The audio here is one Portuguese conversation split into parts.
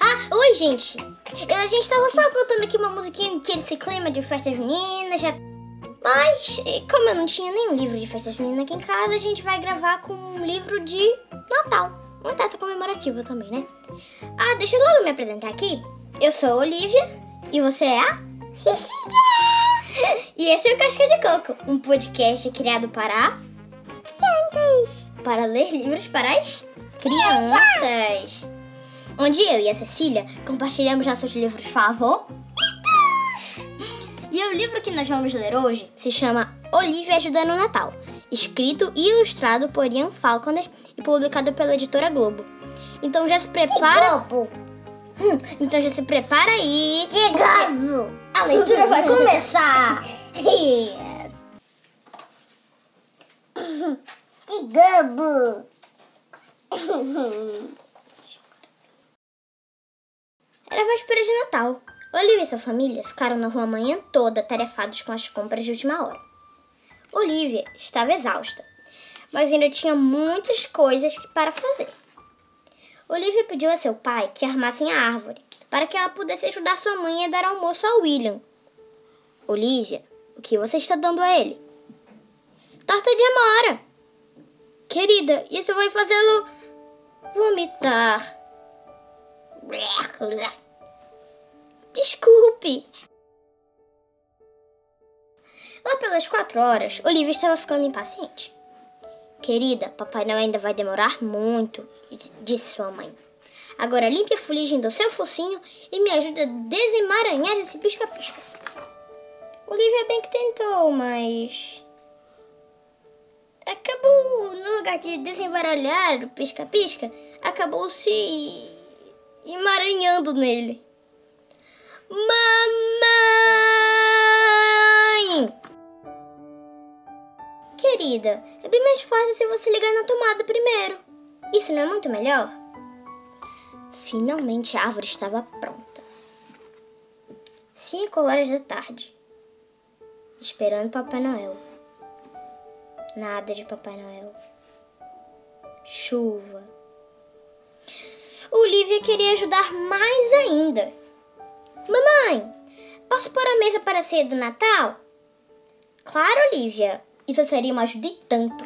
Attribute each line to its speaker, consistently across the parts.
Speaker 1: Ah, oi, gente! A gente tava só cantando aqui uma musiquinha que esse clima de festa junina já. Mas, como eu não tinha nenhum livro de festa junina aqui em casa, a gente vai gravar com um livro de Natal. Uma data comemorativa também, né? Ah, deixa eu logo me apresentar aqui. Eu sou a Olivia e você é a E esse é o Casca de Coco, um podcast criado para para ler livros para as crianças. Onde eu e a Cecília compartilhamos nossos livros favoritos. E o livro que nós vamos ler hoje se chama Olivia Ajuda no Natal, escrito e ilustrado por Ian Falconer e publicado pela editora Globo. Então já se prepara. Hum, então já se prepara aí.
Speaker 2: Que Globo.
Speaker 1: A leitura vai começar!
Speaker 2: Globo.
Speaker 1: Era véspera de Natal. Olivia e sua família ficaram na rua a manhã toda tarefados com as compras de última hora. Olivia estava exausta, mas ainda tinha muitas coisas para fazer. Olivia pediu a seu pai que armassem a árvore para que ela pudesse ajudar sua mãe a dar almoço a William. Olivia, o que você está dando a ele? Torta de amora. Querida, isso vai fazê-lo vomitar. Desculpe. Lá pelas quatro horas, Olivia estava ficando impaciente. Querida, Papai Noel ainda vai demorar muito, disse sua mãe. Agora limpe a fuligem do seu focinho e me ajude a desemaranhar esse pisca-pisca. Olivia bem que tentou, mas. Acabou, no lugar de desembaralhar o pisca-pisca, acabou se emaranhando nele. Mamãe! Querida, é bem mais fácil se você ligar na tomada primeiro. Isso não é muito melhor? Finalmente a árvore estava pronta. Cinco horas da tarde. Esperando Papai Noel. Nada de Papai Noel. Chuva. Olivia queria ajudar mais ainda. Mamãe, posso pôr a mesa para a ceia do Natal? Claro, Olivia. Isso seria uma ajuda e tanto.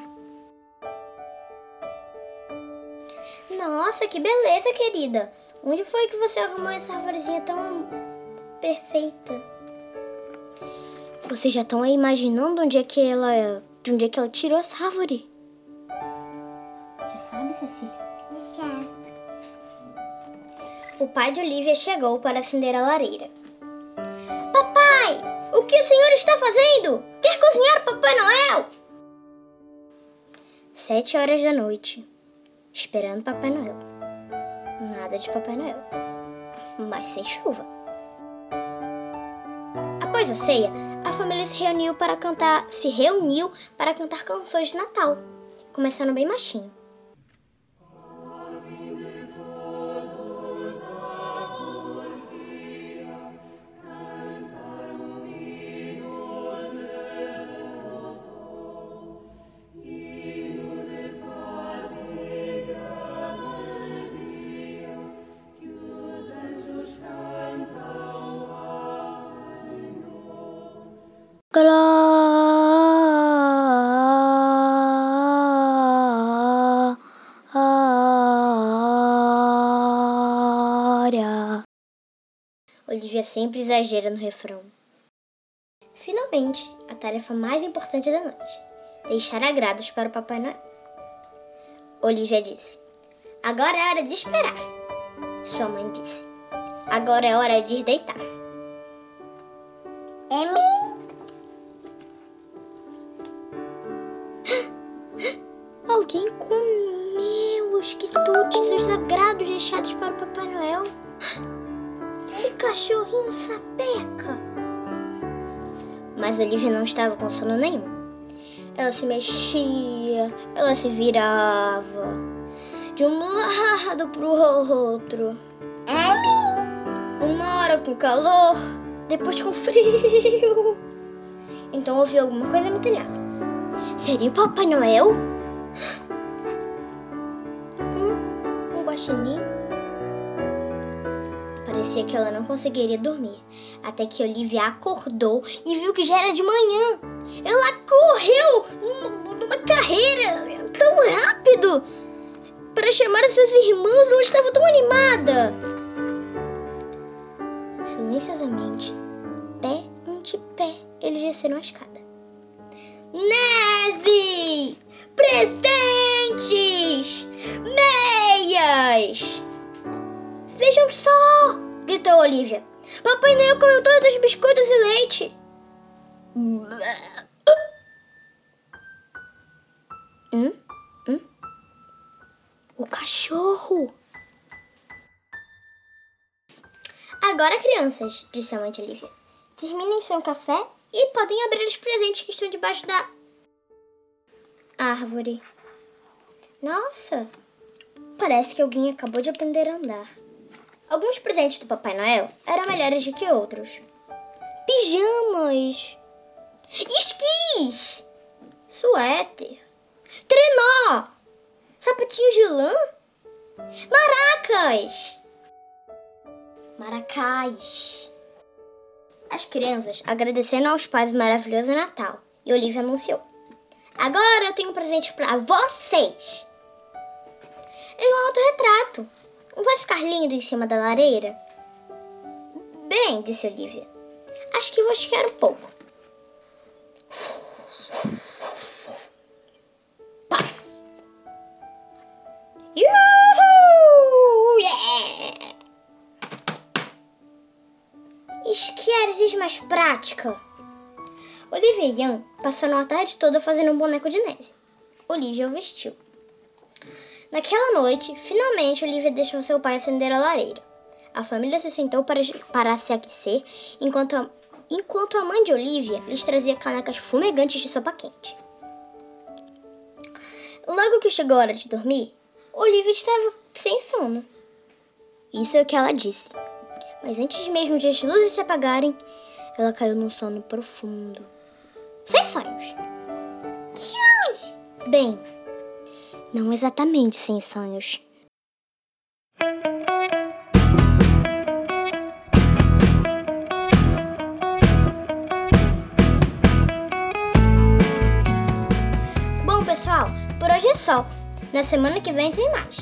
Speaker 1: Nossa, que beleza, querida. Onde foi que você arrumou essa árvorezinha tão perfeita? Vocês já estão imaginando onde é que ela, de onde é que ela tirou essa árvore? Já sabe, Cecília?
Speaker 2: Já.
Speaker 1: O pai de Olivia chegou para acender a lareira. Papai, o que o senhor está fazendo? Quer cozinhar o Papai Noel? Sete horas da noite, esperando Papai Noel. Nada de Papai Noel, mas sem chuva. Após a ceia, família se reuniu para cantar, se reuniu para cantar canções de Natal, começando bem machinho. Olivia sempre exagera no refrão. Finalmente, a tarefa mais importante da noite: deixar agrados para o Papai Noel. Olivia disse: Agora é hora de esperar. Sua mãe disse: Agora é hora de deitar.
Speaker 2: É mim.
Speaker 1: Alguém comeu os quitutes, os sagrados deixados para o Papai Noel. Que cachorrinho sapeca! Mas Olivia não estava com sono nenhum. Ela se mexia, ela se virava de um lado pro outro.
Speaker 2: É mim.
Speaker 1: Uma hora com calor, depois com frio. Então ouviu alguma coisa no telhado. Seria o Papai Noel? Um, um guaxinim? Parecia que ela não conseguiria dormir, até que Olivia acordou e viu que já era de manhã. Ela correu numa, numa carreira tão rápido para chamar seus irmãos. Ela estava tão animada. Silenciosamente, pé ante pé, eles desceram a escada. Neve! Presentes! Meias! Vejam só! Gritou Olivia. Papai Noel comeu todos os biscoitos e leite. Hum? Hum? O cachorro! Agora, crianças, disse a mãe de Olivia, terminem seu café e podem abrir os presentes que estão debaixo da árvore. Nossa, parece que alguém acabou de aprender a andar. Alguns presentes do Papai Noel eram melhores do que outros. Pijamas, esquis, suéter, trenó, sapatinhos de lã, maracas, maracás. As crianças agradeceram aos pais o maravilhoso Natal e Olivia anunciou: Agora eu tenho um presente para vocês. É um autorretrato. Não vai ficar lindo em cima da lareira? Bem, disse Olivia. Acho que vou esticar um pouco. Paz. Yuhu! Yeah! Esquiar exige mais prática. Olivia e Ian passaram a tarde toda fazendo um boneco de neve. Olivia o vestiu. Naquela noite, finalmente Olivia deixou seu pai acender a lareira. A família se sentou para, para se aquecer, enquanto a, enquanto a mãe de Olivia lhes trazia canecas fumegantes de sopa quente. Logo que chegou a hora de dormir, Olivia estava sem sono. Isso é o que ela disse. Mas antes mesmo de as luzes se apagarem, ela caiu num sono profundo. Sem sonhos. Bem, não exatamente sem sonhos. Bom, pessoal, por hoje é só. Na semana que vem tem mais.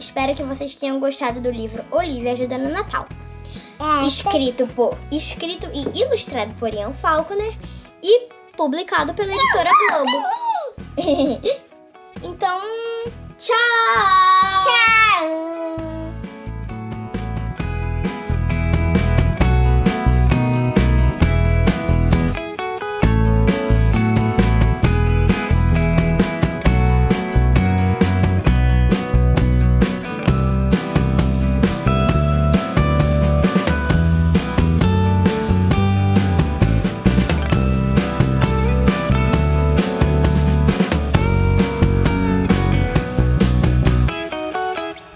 Speaker 1: Espero que vocês tenham gostado do livro Olivia Ajuda no Natal.
Speaker 2: É,
Speaker 1: Escrito por escrito e ilustrado por Ian Falconer e publicado pela editora Globo. então!